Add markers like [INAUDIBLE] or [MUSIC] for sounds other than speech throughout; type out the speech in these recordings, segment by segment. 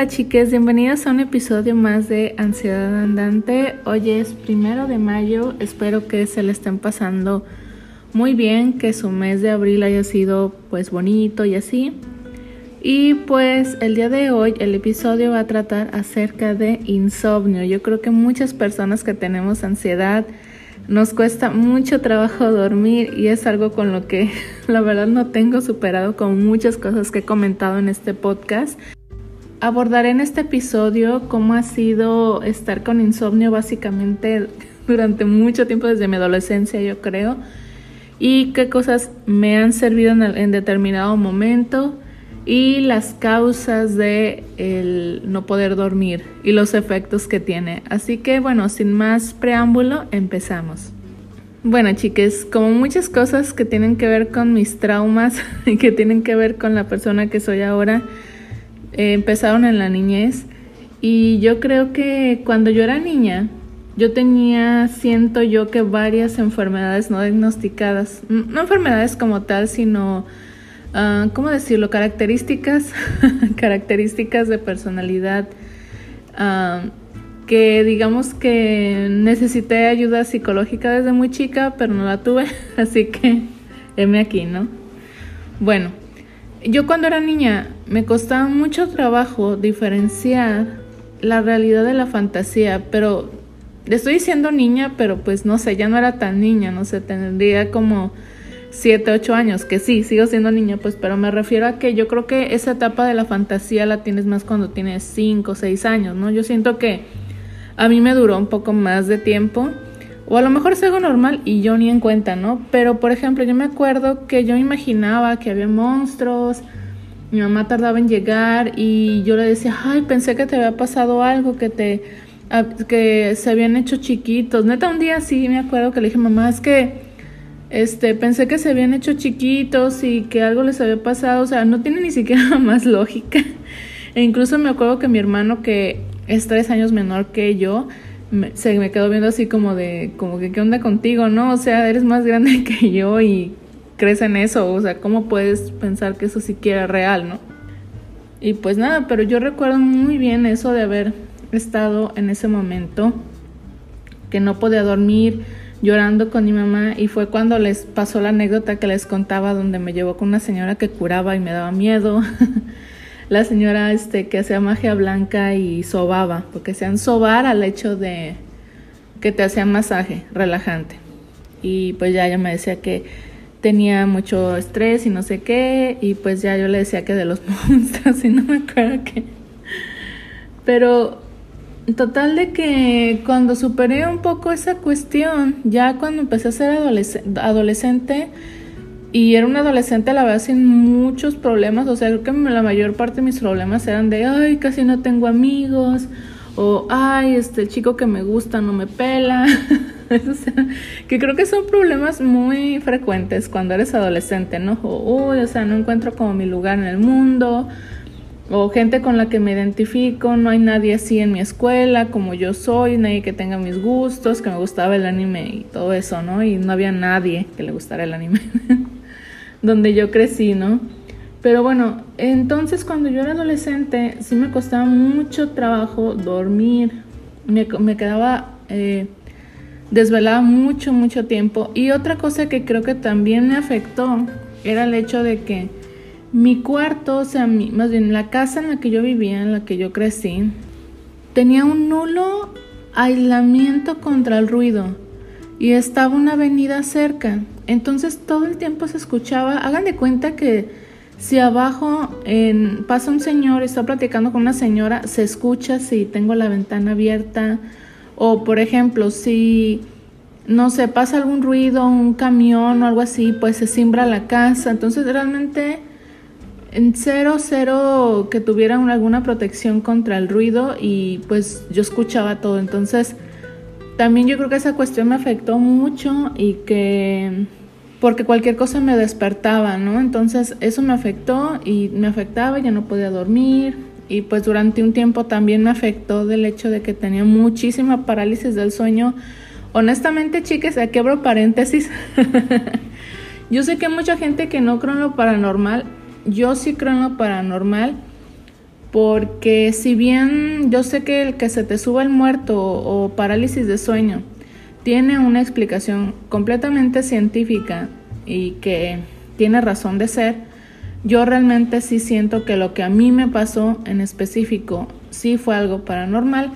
Hola chiques, bienvenidos a un episodio más de Ansiedad Andante. Hoy es primero de mayo, espero que se le estén pasando muy bien, que su mes de abril haya sido pues bonito y así. Y pues el día de hoy el episodio va a tratar acerca de insomnio. Yo creo que muchas personas que tenemos ansiedad nos cuesta mucho trabajo dormir y es algo con lo que [LAUGHS] la verdad no tengo superado con muchas cosas que he comentado en este podcast. Abordaré en este episodio cómo ha sido estar con insomnio básicamente [LAUGHS] durante mucho tiempo desde mi adolescencia yo creo y qué cosas me han servido en, determinado momento y las causas de el no poder dormir y los efectos que tiene. Así que bueno, sin más preámbulo, empezamos. Bueno, chiques, como muchas cosas que tienen que ver con mis traumas [LAUGHS] y que tienen que ver con la persona que soy ahora, eh, empezaron en la niñez y yo creo que cuando yo era niña, yo tenía, siento yo que varias enfermedades no diagnosticadas, no enfermedades como tal, sino Ah, ¿cómo decirlo? Características, [LAUGHS] características de personalidad ah, que digamos que necesité ayuda psicológica desde muy chica, pero no la tuve, [LAUGHS] así que heme aquí, ¿no? Bueno, yo cuando era niña me costaba mucho trabajo diferenciar la realidad de la fantasía, pero estoy diciendo niña, pero pues no sé, ya no era tan niña, no sé, tendría como 7, 8 años, que sí, sigo siendo niña, pues, pero me refiero a que yo creo que esa etapa de la fantasía la tienes más cuando tienes 5, 6 años, ¿no? Yo siento que a mí me duró un poco más de tiempo, o a lo mejor es algo normal y yo ni en cuenta, ¿no? Pero, por ejemplo, yo me acuerdo que yo imaginaba que había monstruos, mi mamá tardaba en llegar y yo le decía, ay, pensé que te había pasado algo, que te que se habían hecho chiquitos. Neta, un día sí me acuerdo que le dije, mamá, es que este, pensé que se habían hecho chiquitos y que algo les había pasado, o sea, no tiene ni siquiera [LAUGHS] más lógica. E incluso me acuerdo que mi hermano, que es tres años menor que yo, se me quedó viendo así como de, como que, ¿qué onda contigo, no? O sea, eres más grande [LAUGHS] que yo y crees en eso, o sea, ¿cómo puedes pensar que eso siquiera es real, no? Y pues nada, pero yo recuerdo muy bien eso de haber estado en ese momento, que no podía dormir, llorando con mi mamá y fue cuando les pasó la anécdota que les contaba donde me llevó con una señora que curaba y me daba miedo. [LAUGHS] la señora este que hacía magia blanca y sobaba, porque hacían sobar al hecho de que te hacían masaje relajante. Y pues ya ella me decía que tenía mucho estrés y no sé qué, y pues ya yo le decía que de los [LAUGHS] monstruos y no me acuerdo qué. Pero Total de que cuando superé un poco esa cuestión, ya cuando empecé a ser adolescente, y era una adolescente la verdad sin muchos problemas, o sea, creo que la mayor parte de mis problemas eran de, ay, casi no tengo amigos, o ay, este chico que me gusta no me pela, [LAUGHS] [LAUGHS] que creo que son problemas muy frecuentes cuando eres adolescente, ¿no? O, uy, o sea, no encuentro como mi lugar en el mundo, o gente con la que me identifico, no hay nadie así en mi escuela como yo soy, nadie que tenga mis gustos, que me gustaba el anime y todo eso, ¿no? Y no había nadie que le gustara el anime, [LAUGHS] donde yo crecí, ¿no? Pero bueno, entonces cuando yo era adolescente sí me costaba mucho trabajo dormir, me, me quedaba eh, desvelada mucho, mucho tiempo. Y otra cosa que creo que también me afectó era el hecho de que mi cuarto, o sea, más bien la casa en la que yo vivía, en la que yo crecí, tenía un nulo aislamiento contra el ruido y estaba una avenida cerca. Entonces todo el tiempo se escuchaba, hagan de cuenta que si abajo en, pasa un señor está platicando con una señora, se escucha si tengo la ventana abierta o por ejemplo si no sé, pasa algún ruido, un camión o algo así, pues se simbra la casa. Entonces realmente en cero, cero que tuvieran alguna protección contra el ruido y pues yo escuchaba todo. Entonces, también yo creo que esa cuestión me afectó mucho y que porque cualquier cosa me despertaba, ¿no? Entonces eso me afectó y me afectaba, ya no podía dormir y pues durante un tiempo también me afectó del hecho de que tenía muchísima parálisis del sueño. Honestamente, chicas, aquí abro paréntesis. [LAUGHS] yo sé que hay mucha gente que no cree en lo paranormal yo sí creo en lo paranormal, porque si bien yo sé que el que se te suba el muerto o parálisis de sueño tiene una explicación completamente científica y que tiene razón de ser, yo realmente sí siento que lo que a mí me pasó en específico sí fue algo paranormal,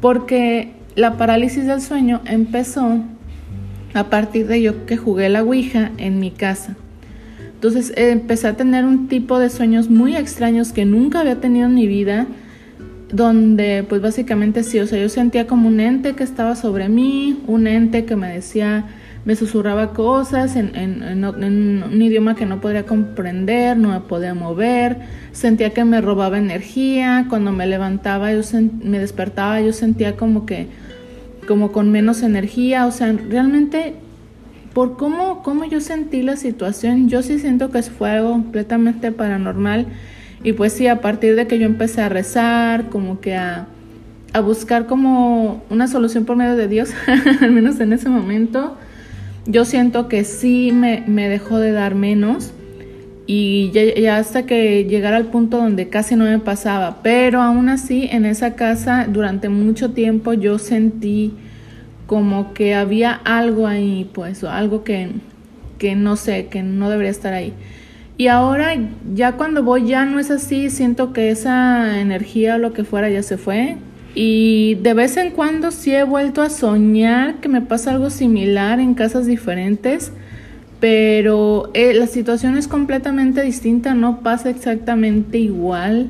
porque la parálisis del sueño empezó a partir de yo que jugué la Ouija en mi casa. Entonces empecé a tener un tipo de sueños muy extraños que nunca había tenido en mi vida, donde pues básicamente sí, o sea, yo sentía como un ente que estaba sobre mí, un ente que me decía, me susurraba cosas en, un idioma que no podría comprender, no me podía mover, sentía que me robaba energía, cuando me levantaba, yo me despertaba, yo sentía como que, como con menos energía, o sea, realmente por cómo, cómo yo sentí la situación, yo sí siento que fue algo completamente paranormal. Y pues sí, a partir de que yo empecé a rezar, como que a, a buscar como una solución por medio de Dios, [LAUGHS] al menos en ese momento, yo siento que sí me, me dejó de dar menos. Y ya, hasta que llegara al punto donde casi no me pasaba. Pero aún así, en esa casa, durante mucho tiempo yo sentí como que había algo ahí, pues, algo que, que no sé, que no debería estar ahí. Y ahora ya cuando voy ya no es así, siento que esa energía o lo que fuera ya se fue. Y de vez en cuando sí he vuelto a soñar que me pasa algo similar en casas diferentes, pero eh, la situación es completamente distinta, no pasa exactamente igual.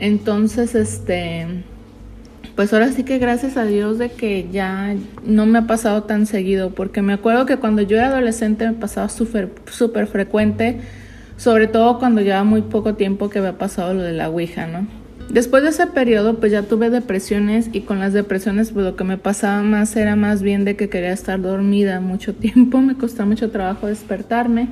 Entonces, este pues ahora sí que gracias a Dios de que ya no me ha pasado tan seguido, porque me acuerdo que cuando yo era adolescente me pasaba súper super frecuente, sobre todo cuando llevaba muy poco tiempo que había pasado lo de la Ouija, ¿no? Después de ese periodo pues ya tuve depresiones y con las depresiones pues lo que me pasaba más era más bien de que quería estar dormida mucho tiempo, [LAUGHS] me costaba mucho trabajo despertarme.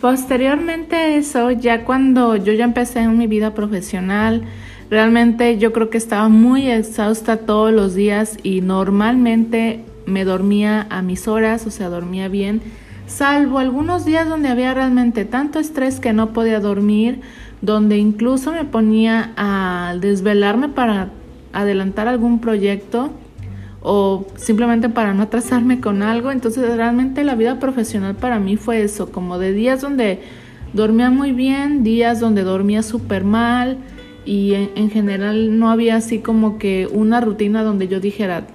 Posteriormente a eso, ya cuando yo ya empecé en mi vida profesional, Realmente yo creo que estaba muy exhausta todos los días y normalmente me dormía a mis horas, o sea, dormía bien, salvo algunos días donde había realmente tanto estrés que no podía dormir, donde incluso me ponía a desvelarme para adelantar algún proyecto o simplemente para no atrasarme con algo. Entonces realmente la vida profesional para mí fue eso, como de días donde dormía muy bien, días donde dormía súper mal, y en, general no había así como que una rutina donde yo dijera,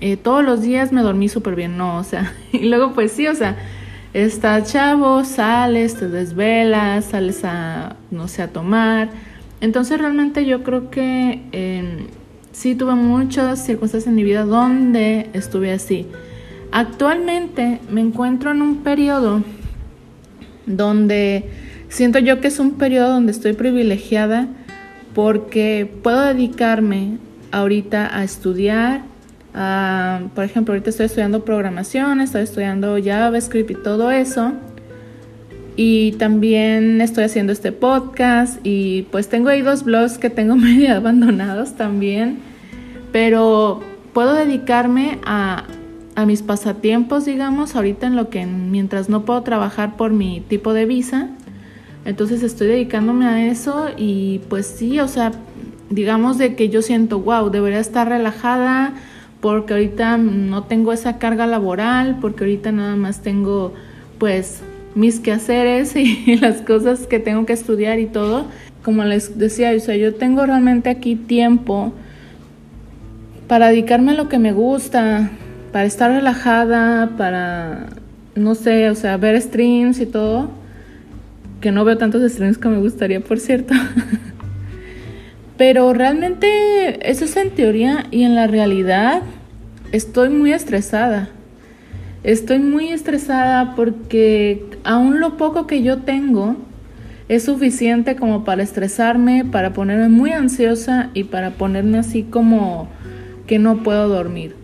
eh, todos los días me dormí súper bien, no, o sea, [LAUGHS] y luego pues sí, o sea, estás chavo, sales, te desvelas, sales a, no sé, a tomar. Entonces realmente yo creo que eh, sí tuve muchas circunstancias en mi vida donde estuve así. Actualmente me encuentro en un periodo donde siento yo que es un periodo donde estoy privilegiada porque puedo dedicarme ahorita a estudiar. Por ejemplo, ahorita estoy estudiando programación, estoy estudiando JavaScript y todo eso. Y también estoy haciendo este podcast y pues tengo ahí dos blogs que tengo [LAUGHS] medio abandonados también. Pero puedo dedicarme a, a mis pasatiempos, digamos, ahorita en lo que mientras no puedo trabajar por mi tipo de visa entonces estoy dedicándome a eso y pues sí, o sea, digamos de que yo siento, wow, debería estar relajada porque ahorita no tengo esa carga laboral, porque ahorita nada más tengo pues mis quehaceres [LAUGHS] y las cosas que tengo que estudiar y todo. Como les decía, o sea, yo tengo realmente aquí tiempo para dedicarme a lo que me gusta, para estar relajada, para, no sé, o sea, ver streams y todo que no veo tantos streams que me gustaría, por cierto. [LAUGHS] Pero realmente eso es en teoría y en la realidad estoy muy estresada. Estoy muy estresada porque aún lo poco que yo tengo es suficiente como para estresarme, para ponerme muy ansiosa y para ponerme así como que no puedo dormir.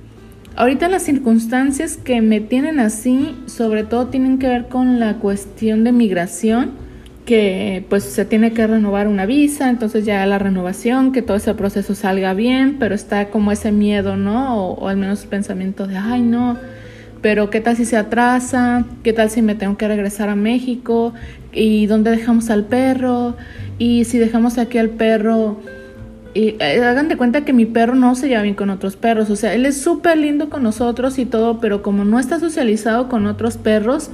Ahorita las circunstancias que me tienen así, sobre todo tienen que ver con la cuestión de migración que pues se tiene que renovar una visa, entonces ya la renovación, que todo ese proceso salga bien, pero está como ese miedo, ¿no? O, al menos el pensamiento de, ay, no, pero qué tal si se atrasa, qué tal si me tengo que regresar a México y dónde dejamos al perro y si dejamos aquí al perro y eh, hagan de cuenta que mi perro no se lleva bien con otros perros, o sea, él es súper lindo con nosotros y todo, pero como no está socializado con otros perros,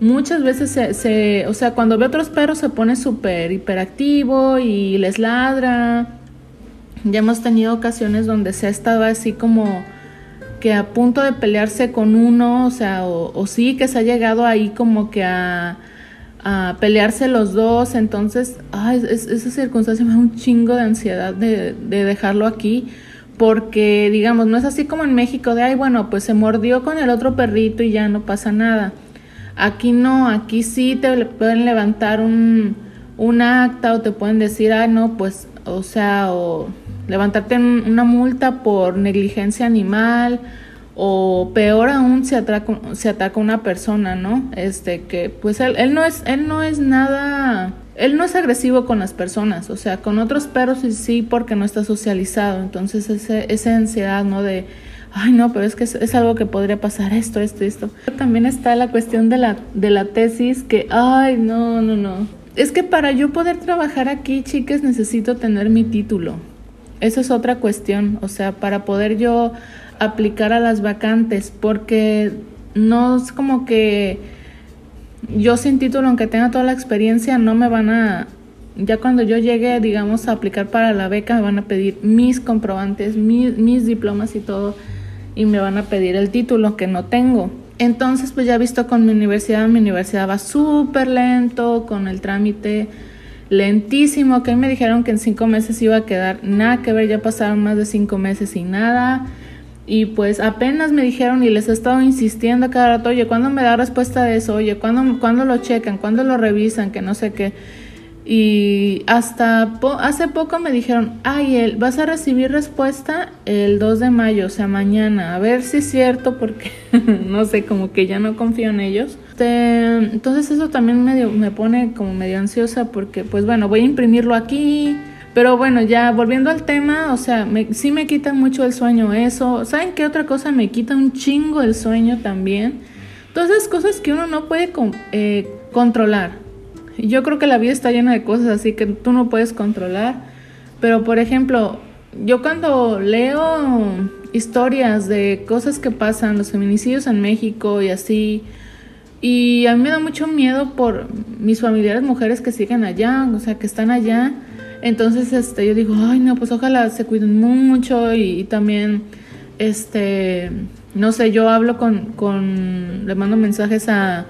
muchas veces se, o sea, cuando ve otros perros se pone súper hiperactivo y les ladra. Ya hemos tenido ocasiones donde se ha estado así como que a punto de pelearse con uno, o sea, o sí que se ha llegado ahí como que a a pelearse los dos, entonces, ay, esa circunstancia me da un chingo de ansiedad de, de, dejarlo aquí, porque digamos, no es así como en México de, ay, bueno, pues se mordió con el otro perrito y ya no pasa nada. Aquí no, aquí sí te pueden levantar un, un acta o te pueden decir, ay, no, pues, o sea, o levantarte una multa por negligencia animal o peor aún se ataca, se ataca una persona, ¿no? Este que pues él, él no es él no es nada él no es agresivo con las personas, o sea, con otros perros sí, sí porque no está socializado, entonces ese, esa ansiedad, ¿no? De, ay, no, pero es que es, algo que podría pasar esto, esto, esto. También está la cuestión de la, de la tesis, que, ay, no, no, no. Es que para yo poder trabajar aquí, chicas, necesito tener mi título. Esa es otra cuestión, o sea, para poder yo aplicar a las vacantes porque no es como que yo sin título, aunque tenga toda la experiencia, no me van a, ya cuando yo llegue, digamos, a aplicar para la beca, me van a pedir mis comprobantes, mis, mis diplomas y todo, y me van a pedir el título que no tengo. Entonces, pues ya visto con mi universidad, mi universidad va súper lento, con el trámite lentísimo, que me dijeron que en cinco meses iba a quedar nada que ver, ya pasaron más de cinco meses y nada. Y pues apenas me dijeron y les he estado insistiendo cada rato, oye, ¿cuándo me da respuesta de eso? Oye, ¿cuándo, ¿cuándo lo checan? ¿Cuándo lo revisan? Que no sé qué. Y hasta hace poco me dijeron, ay, él, vas a recibir respuesta el 2 de mayo, o sea, mañana. A ver si es cierto, porque [LAUGHS] no sé, como que ya no confío en ellos. Entonces eso también medio, me pone como medio ansiosa porque, pues bueno, voy a imprimirlo aquí pero bueno, ya volviendo al tema, o sea, me, sí me quita mucho el sueño eso. ¿Saben qué otra cosa me quita un chingo el sueño también? Todas esas cosas que uno no puede eh, controlar. Yo creo que la vida está llena de cosas así que tú no puedes controlar. Pero por ejemplo, yo cuando leo historias de cosas que pasan, los feminicidios en México y así, y a mí me da mucho miedo por mis familiares mujeres que siguen allá, o sea, que están allá entonces, este, yo digo, ay, no, pues ojalá se cuiden mucho y, también, este, no sé, yo hablo con, con, le mando mensajes a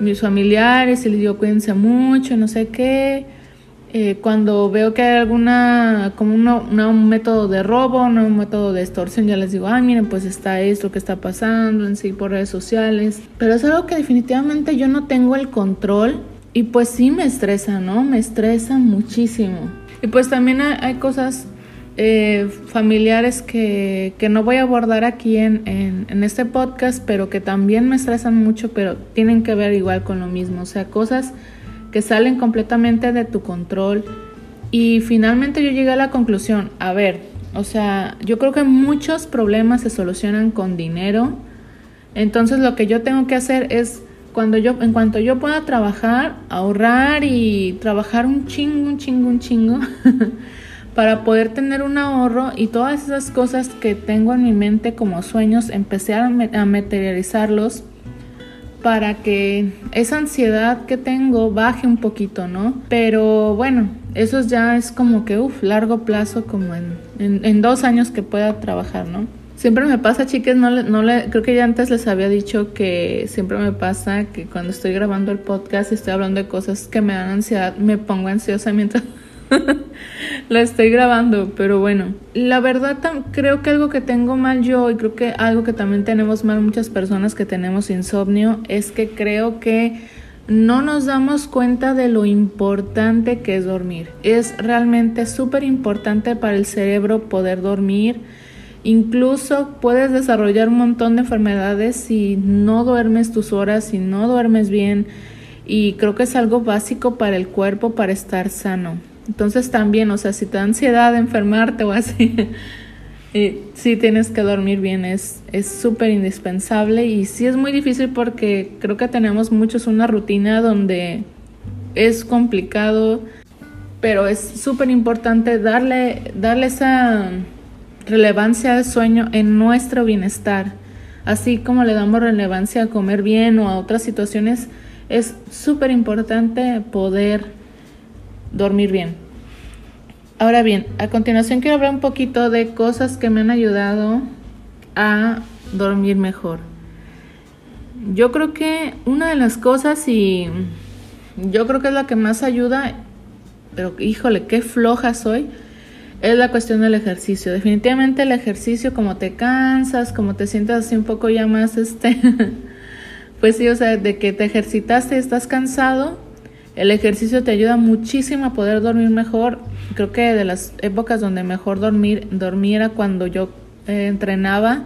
mis familiares y les digo, cuídense mucho, no sé qué. Eh, cuando veo que hay alguna, como un método de robo, no un método de extorsión, ya les digo, ay, miren, pues está esto que está pasando en sí por redes sociales. Pero es algo que definitivamente yo no tengo el control y pues sí me estresa, ¿no? Me estresa muchísimo. Y pues también hay, cosas eh, familiares que, que, no voy a abordar aquí en, en, en, este podcast, pero que también me estresan mucho, pero tienen que ver igual con lo mismo. O sea, cosas que salen completamente de tu control. Y finalmente yo llegué a la conclusión, a ver, o sea, yo creo que muchos problemas se solucionan con dinero. Entonces lo que yo tengo que hacer es cuando yo, en cuanto yo pueda trabajar, ahorrar y trabajar un chingo, un chingo, un chingo, [LAUGHS] para poder tener un ahorro y todas esas cosas que tengo en mi mente como sueños, empecé a, materializarlos para que esa ansiedad que tengo baje un poquito, ¿no? Pero bueno, eso ya es como que, uff, largo plazo, como en, en, dos años que pueda trabajar, ¿no? Siempre me pasa, chicas, no, no le, creo que ya antes les había dicho que siempre me pasa que cuando estoy grabando el podcast y estoy hablando de cosas que me dan ansiedad, me pongo ansiosa mientras [LAUGHS] la estoy grabando, pero bueno, la verdad creo que algo que tengo mal yo y creo que algo que también tenemos mal muchas personas que tenemos insomnio es que creo que no nos damos cuenta de lo importante que es dormir. Es realmente súper importante para el cerebro poder dormir Incluso puedes desarrollar un montón de enfermedades si no duermes tus horas, si no duermes bien. Y creo que es algo básico para el cuerpo para estar sano. Entonces también, o sea, si te da ansiedad de enfermarte o así, [LAUGHS] Y tienes que dormir bien, es súper indispensable y sí es muy difícil porque creo que tenemos muchos una rutina donde es complicado, pero es súper importante darle, darle esa relevancia al sueño en nuestro bienestar. Así como le damos relevancia a comer bien o a otras situaciones, es súper importante poder dormir bien. Ahora bien, a continuación quiero hablar un poquito de cosas que me han ayudado a dormir mejor. Yo creo que una de las cosas y yo creo que es la que más ayuda, pero híjole, qué floja soy, es la cuestión del ejercicio. Definitivamente el ejercicio, como te cansas, como te sientes así un poco ya más, este, [LAUGHS] pues sí, o sea, de que te ejercitaste y estás cansado, el ejercicio te ayuda muchísimo a poder dormir mejor. Creo que de las épocas donde mejor dormir, era cuando yo eh, entrenaba.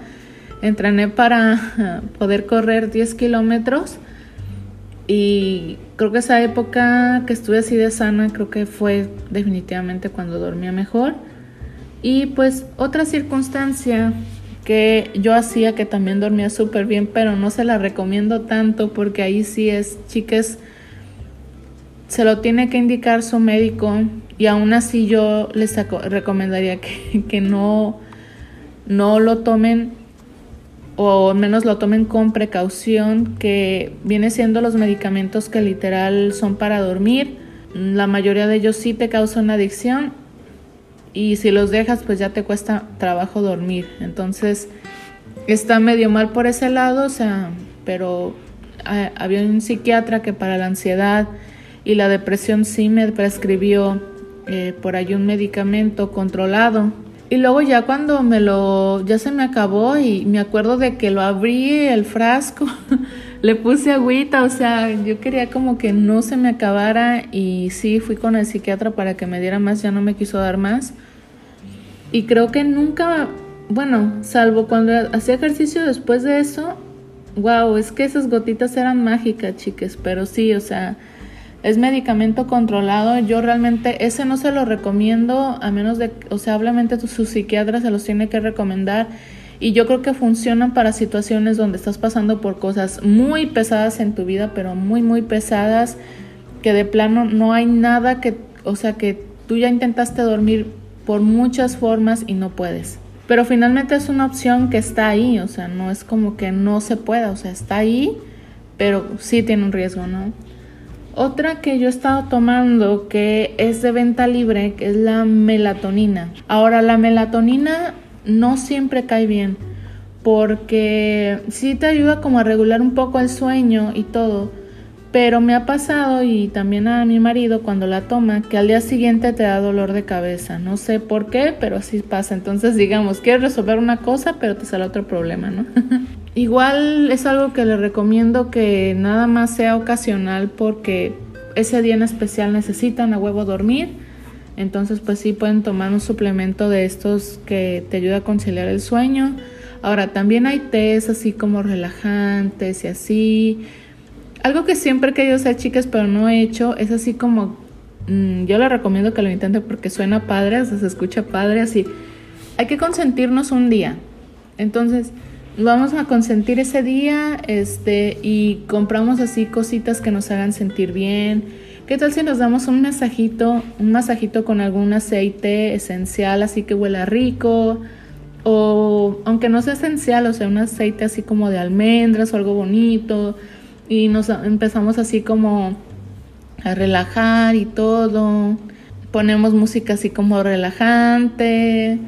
Entrené para [LAUGHS] poder correr 10 kilómetros y creo que esa época que estuve así de sana, creo que fue definitivamente cuando dormía mejor. Y pues otra circunstancia que yo hacía que también dormía súper bien, pero no se la recomiendo tanto porque ahí sí es, chicas, se lo tiene que indicar su médico y aún así yo les recomendaría que, [LAUGHS] que no, no lo tomen o al menos lo tomen con precaución, que viene siendo los medicamentos que literal son para dormir. La mayoría de ellos sí te causan adicción y si los dejas pues ya te cuesta trabajo dormir. Entonces está medio mal por ese lado, o sea, pero eh, había un psiquiatra que para la ansiedad y la depresión sí me prescribió eh, por ahí un medicamento controlado. Y luego ya cuando me lo, ya se me acabó y me acuerdo de que lo abrí el frasco, [LAUGHS] le puse agüita, o sea, yo quería como que no se me acabara y sí, fui con el psiquiatra para que me diera más, ya no me quiso dar más. Y creo que nunca, bueno, salvo cuando hacía ejercicio después de eso, wow, es que esas gotitas eran mágicas, chiques, pero sí, o sea, es medicamento controlado. Yo realmente ese no se lo recomiendo, a menos de, o sea, obviamente su psiquiatra se los tiene que recomendar. Y yo creo que funcionan para situaciones donde estás pasando por cosas muy pesadas en tu vida, pero muy, muy pesadas, que de plano no hay nada que, o sea, que tú ya intentaste dormir por muchas formas y no puedes. Pero finalmente es una opción que está ahí, o sea, no es como que no se pueda, o sea, está ahí, pero sí tiene un riesgo, ¿no? Otra que yo he estado tomando que es de venta libre, que es la melatonina. Ahora, la melatonina no siempre cae bien, porque sí te ayuda como a regular un poco el sueño y todo, pero me ha pasado y también a mi marido cuando la toma que al día siguiente te da dolor de cabeza. No sé por qué, pero así pasa. Entonces, digamos, quieres resolver una cosa, pero te sale otro problema, ¿no? [LAUGHS] Igual es algo que le recomiendo que nada más sea ocasional porque ese día en especial necesitan a huevo dormir. Entonces pues sí pueden tomar un suplemento de estos que te ayuda a conciliar el sueño. Ahora también hay tés así como relajantes y así. Algo que siempre he querido hacer chicas pero no he hecho es así como... Mm, yo le recomiendo que lo intenten porque suena padre, o se escucha padre así. Hay que consentirnos un día. Entonces vamos a consentir ese día este, y compramos así cositas que nos hagan sentir bien. ¿Qué tal si nos damos un masajito, un masajito con algún aceite esencial así que huela rico? O aunque no sea esencial, o sea, un aceite así como de almendras o algo bonito. Y nos empezamos así como a relajar y todo. Ponemos música así como relajante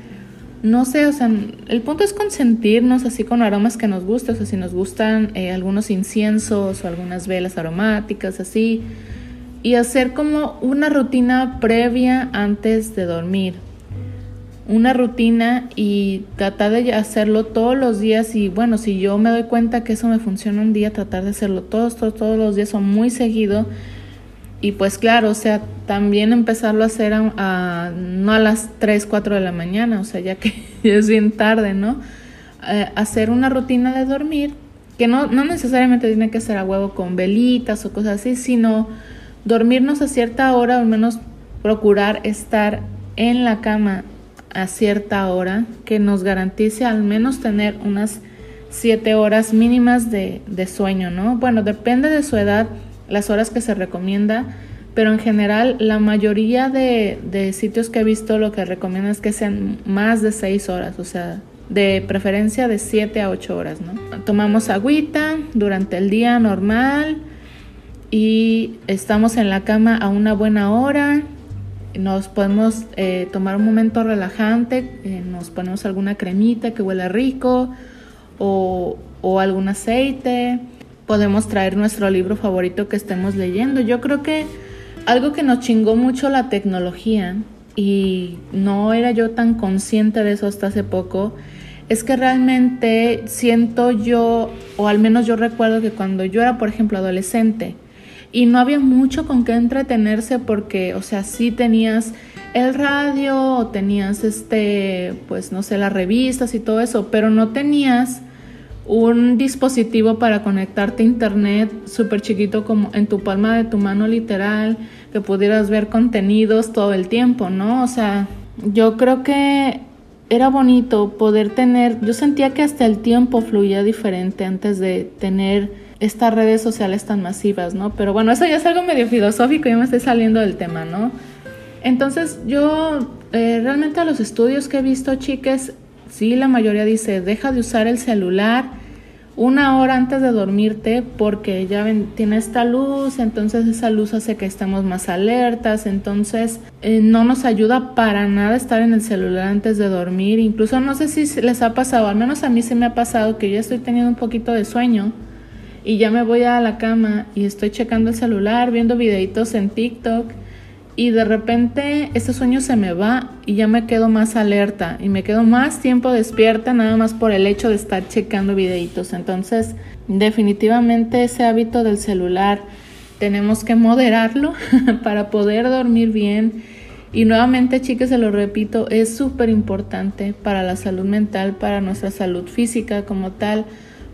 no sé, o sea, el punto es consentirnos así con aromas que nos gustan, o sea, si nos gustan eh, algunos inciensos o algunas velas aromáticas, así, y hacer como una rutina previa antes de dormir. Una rutina y tratar de hacerlo todos los días y bueno, si yo me doy cuenta que eso me funciona un día, tratar de hacerlo todos, todos, todos los días o muy seguido y pues claro, o sea, también empezarlo a hacer a, no a las 3, 4 de la mañana, o sea, ya que [LAUGHS] es bien tarde, ¿no? Eh, hacer una rutina de dormir, que no, no necesariamente tiene que ser a huevo con velitas o cosas así, sino dormirnos a cierta hora, al menos procurar estar en la cama a cierta hora que nos garantice al menos tener unas 7 horas mínimas de, sueño, ¿no? Bueno, depende de su edad, las horas que se recomienda, pero en general la mayoría de, de sitios que he visto lo que recomiendan es que sean más de 6 horas, o sea, de preferencia de 7 a 8 horas, ¿no? Tomamos agüita durante el día normal y estamos en la cama a una buena hora. Nos podemos eh, tomar un momento relajante, eh, nos ponemos alguna cremita que huela rico o, o algún aceite. Podemos traer nuestro libro favorito que estemos leyendo. Yo creo que algo que nos chingó mucho la tecnología y no era yo tan consciente de eso hasta hace poco, es que realmente siento yo, o al menos yo recuerdo que cuando yo era, por ejemplo, adolescente, y no había mucho con qué entretenerse porque, o sea, sí tenías el radio o tenías este, pues no sé, las revistas y todo eso, pero no tenías un dispositivo para conectarte a internet súper chiquito como en tu palma de tu mano literal, que pudieras ver contenidos todo el tiempo, ¿no? O sea, yo creo que era bonito poder tener, yo sentía que hasta el tiempo fluía diferente antes de tener estas redes sociales tan masivas, ¿no? Pero bueno, eso ya es algo medio filosófico, ya me estoy saliendo del tema, ¿no? Entonces yo eh, realmente a los estudios que he visto, chicas, sí, la mayoría dice, deja de usar el celular una hora antes de dormirte porque ya tiene esta luz, entonces esa luz hace que estemos más alertas, entonces eh, no nos ayuda para nada estar en el celular antes de dormir, incluso no sé si les ha pasado, al menos a mí se me ha pasado que ya estoy teniendo un poquito de sueño y ya me voy a la cama y estoy checando el celular, viendo videitos en TikTok y de repente ese sueño se me va y ya me quedo más alerta y me quedo más tiempo despierta nada más por el hecho de estar checando videitos. Entonces, definitivamente ese hábito del celular tenemos que moderarlo [LAUGHS] para poder dormir bien. Y nuevamente, chicas, se lo repito, es súper importante para la salud mental, para nuestra salud física como tal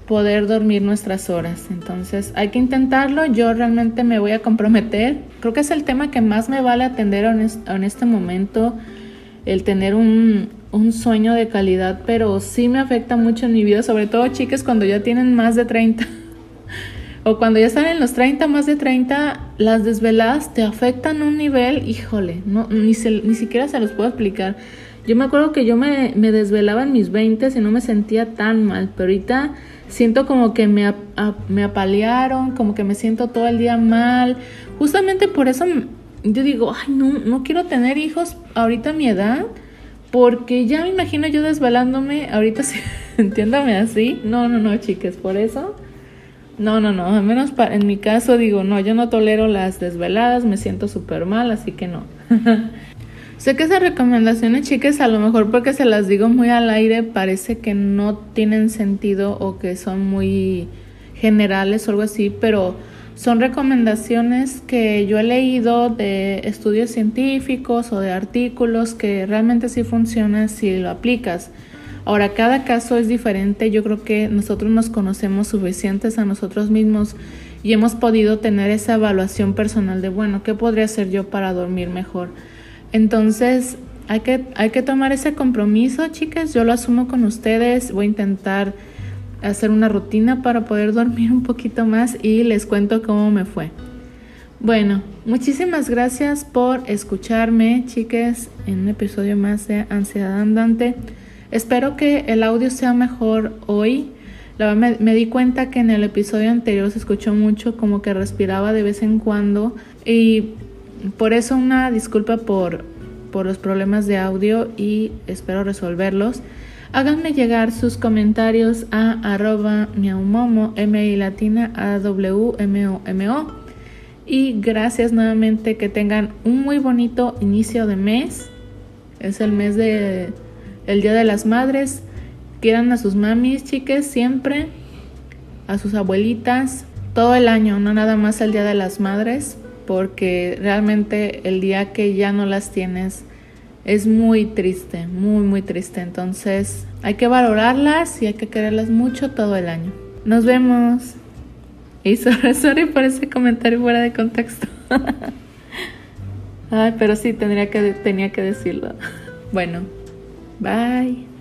poder dormir nuestras horas. Entonces hay que intentarlo. Yo realmente me voy a comprometer. Creo que es el tema que más me vale atender en este momento, el tener un, sueño de calidad, pero sí me afecta mucho en mi vida, sobre todo chicas cuando ya tienen más de 30. [LAUGHS] o cuando ya están en los 30, más de 30, las desveladas te afectan a un nivel, híjole, no, ni, ni siquiera se los puedo explicar. Yo me acuerdo que yo me, me desvelaba en mis 20 y no me sentía tan mal, pero ahorita siento como que me, me apalearon, como que me siento todo el día mal. Justamente por eso yo digo, ay, no, no quiero tener hijos ahorita a mi edad, porque ya me imagino yo desvelándome, ahorita sí, [LAUGHS] entiéndame así. No, no, no, chicas, por eso. No, no, no, al menos en mi caso digo, no, yo no tolero las desveladas, me siento súper mal, así que no. [LAUGHS] Sé que esas recomendaciones, chicas, a lo mejor porque se las digo muy al aire, parece que no tienen sentido o que son muy generales o algo así, pero son recomendaciones que yo he leído de estudios científicos o de artículos que realmente sí funcionan si lo aplicas. Ahora, cada caso es diferente. Yo creo que nosotros nos conocemos suficientes a nosotros mismos y hemos podido tener esa evaluación personal de, bueno, ¿qué podría hacer yo para dormir mejor? Entonces, hay que, hay que tomar ese compromiso, chicas. Yo lo asumo con ustedes. Voy a intentar hacer una rutina para poder dormir un poquito más y les cuento cómo me fue. Bueno, muchísimas gracias por escucharme, chicas, en un episodio más de Ansiedad Andante. Espero que el audio sea mejor hoy. me, me, di cuenta que en el episodio anterior se escuchó mucho como que respiraba de vez en cuando y por eso una disculpa por, por los problemas de audio y espero resolverlos. Háganme llegar sus comentarios a arroba miaumomo, m i latina a w m o m o. Y gracias nuevamente que tengan un muy bonito inicio de mes. Es el mes de el Día de las Madres. Quieran a sus mamis, chiques, siempre. A sus abuelitas. Todo el año, no nada más el Día de las Madres porque realmente el día que ya no las tienes es muy triste, muy, muy triste. Entonces hay que valorarlas y hay que quererlas mucho todo el año. Nos vemos. Y [LAUGHS] sorry, por ese comentario fuera de contexto. [LAUGHS] Ay, pero sí, tendría que, tenía que decirlo. [LAUGHS] Bueno, Bye.